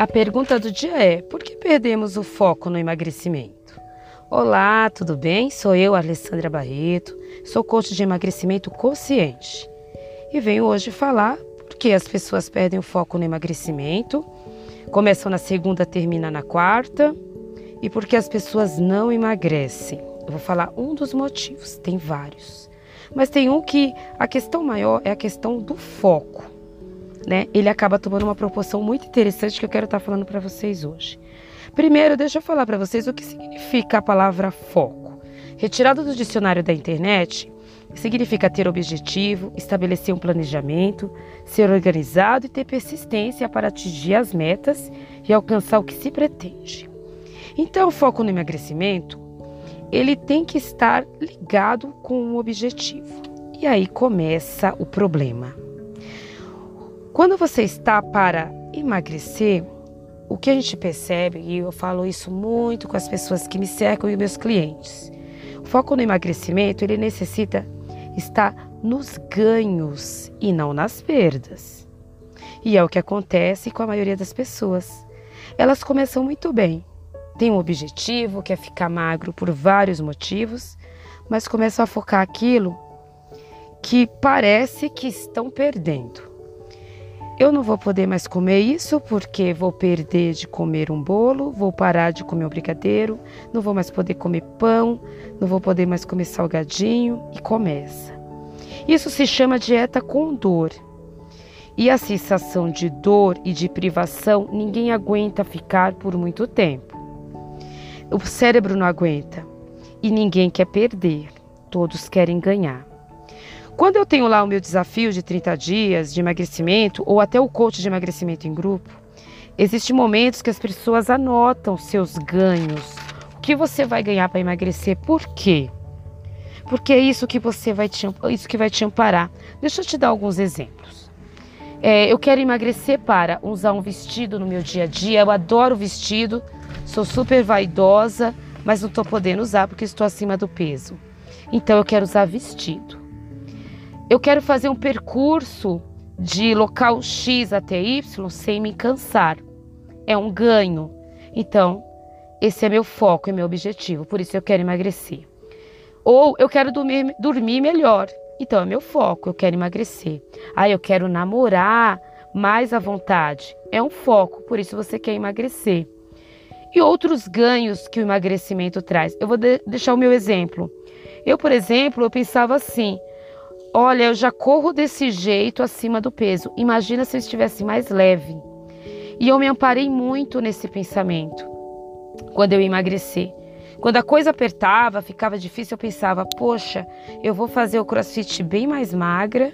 A pergunta do dia é: por que perdemos o foco no emagrecimento? Olá, tudo bem? Sou eu, Alessandra Barreto, sou coach de emagrecimento consciente e venho hoje falar por que as pessoas perdem o foco no emagrecimento, começam na segunda, terminam na quarta e por que as pessoas não emagrecem. Eu vou falar um dos motivos, tem vários, mas tem um que a questão maior é a questão do foco né, ele acaba tomando uma proporção muito interessante que eu quero estar falando para vocês hoje. Primeiro, deixa eu falar para vocês o que significa a palavra foco. Retirado do dicionário da internet, significa ter objetivo, estabelecer um planejamento, ser organizado e ter persistência para atingir as metas e alcançar o que se pretende. Então, o foco no emagrecimento, ele tem que estar ligado com um objetivo. E aí começa o problema. Quando você está para emagrecer, o que a gente percebe, e eu falo isso muito com as pessoas que me cercam e meus clientes, o foco no emagrecimento ele necessita estar nos ganhos e não nas perdas. E é o que acontece com a maioria das pessoas. Elas começam muito bem, têm um objetivo, quer ficar magro por vários motivos, mas começam a focar aquilo que parece que estão perdendo eu não vou poder mais comer isso porque vou perder de comer um bolo, vou parar de comer um brigadeiro, não vou mais poder comer pão, não vou poder mais comer salgadinho e começa. Isso se chama dieta com dor. E a sensação de dor e de privação ninguém aguenta ficar por muito tempo. O cérebro não aguenta e ninguém quer perder, todos querem ganhar. Quando eu tenho lá o meu desafio de 30 dias de emagrecimento ou até o coach de emagrecimento em grupo, existem momentos que as pessoas anotam seus ganhos. O que você vai ganhar para emagrecer? Por quê? Porque é isso que você vai te, isso que vai te amparar. Deixa eu te dar alguns exemplos. É, eu quero emagrecer para usar um vestido no meu dia a dia. Eu adoro vestido, sou super vaidosa, mas não estou podendo usar porque estou acima do peso. Então eu quero usar vestido eu quero fazer um percurso de local X até Y sem me cansar. É um ganho. Então, esse é meu foco, é meu objetivo, por isso eu quero emagrecer. Ou eu quero dormir, dormir melhor. Então, é meu foco, eu quero emagrecer. Ah, eu quero namorar mais à vontade. É um foco, por isso você quer emagrecer. E outros ganhos que o emagrecimento traz. Eu vou de deixar o meu exemplo. Eu, por exemplo, eu pensava assim: Olha, eu já corro desse jeito acima do peso. Imagina se eu estivesse mais leve. E eu me amparei muito nesse pensamento quando eu emagreci. Quando a coisa apertava, ficava difícil, eu pensava: poxa, eu vou fazer o crossfit bem mais magra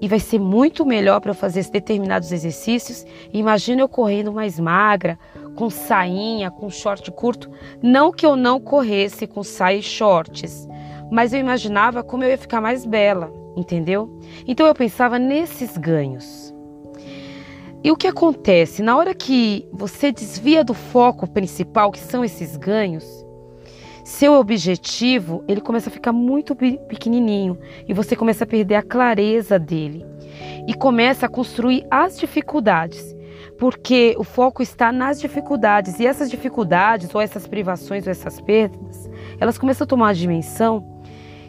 e vai ser muito melhor para eu fazer determinados exercícios. Imagina eu correndo mais magra, com sainha, com short curto. Não que eu não corresse com saia e shorts, mas eu imaginava como eu ia ficar mais bela, entendeu? Então eu pensava nesses ganhos. E o que acontece? Na hora que você desvia do foco principal, que são esses ganhos, seu objetivo ele começa a ficar muito pequenininho e você começa a perder a clareza dele e começa a construir as dificuldades, porque o foco está nas dificuldades e essas dificuldades ou essas privações ou essas perdas, elas começam a tomar uma dimensão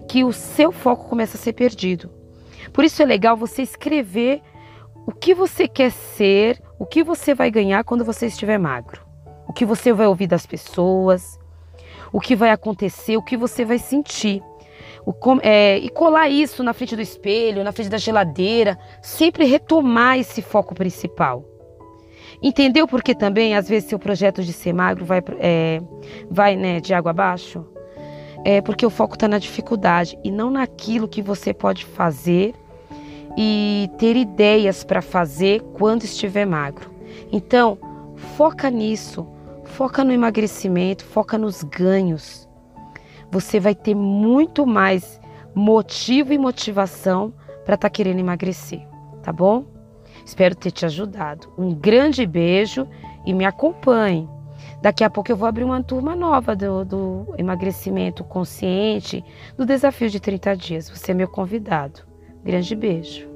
que o seu foco começa a ser perdido. Por isso é legal você escrever o que você quer ser, o que você vai ganhar quando você estiver magro, o que você vai ouvir das pessoas, o que vai acontecer, o que você vai sentir. O, é, e colar isso na frente do espelho, na frente da geladeira, sempre retomar esse foco principal. Entendeu porque também, às vezes, seu projeto de ser magro vai, é, vai né, de água abaixo? É porque o foco está na dificuldade e não naquilo que você pode fazer e ter ideias para fazer quando estiver magro. Então, foca nisso, foca no emagrecimento, foca nos ganhos. Você vai ter muito mais motivo e motivação para estar tá querendo emagrecer, tá bom? Espero ter te ajudado. Um grande beijo e me acompanhe. Daqui a pouco eu vou abrir uma turma nova do, do emagrecimento consciente, do desafio de 30 dias. Você é meu convidado. Grande beijo.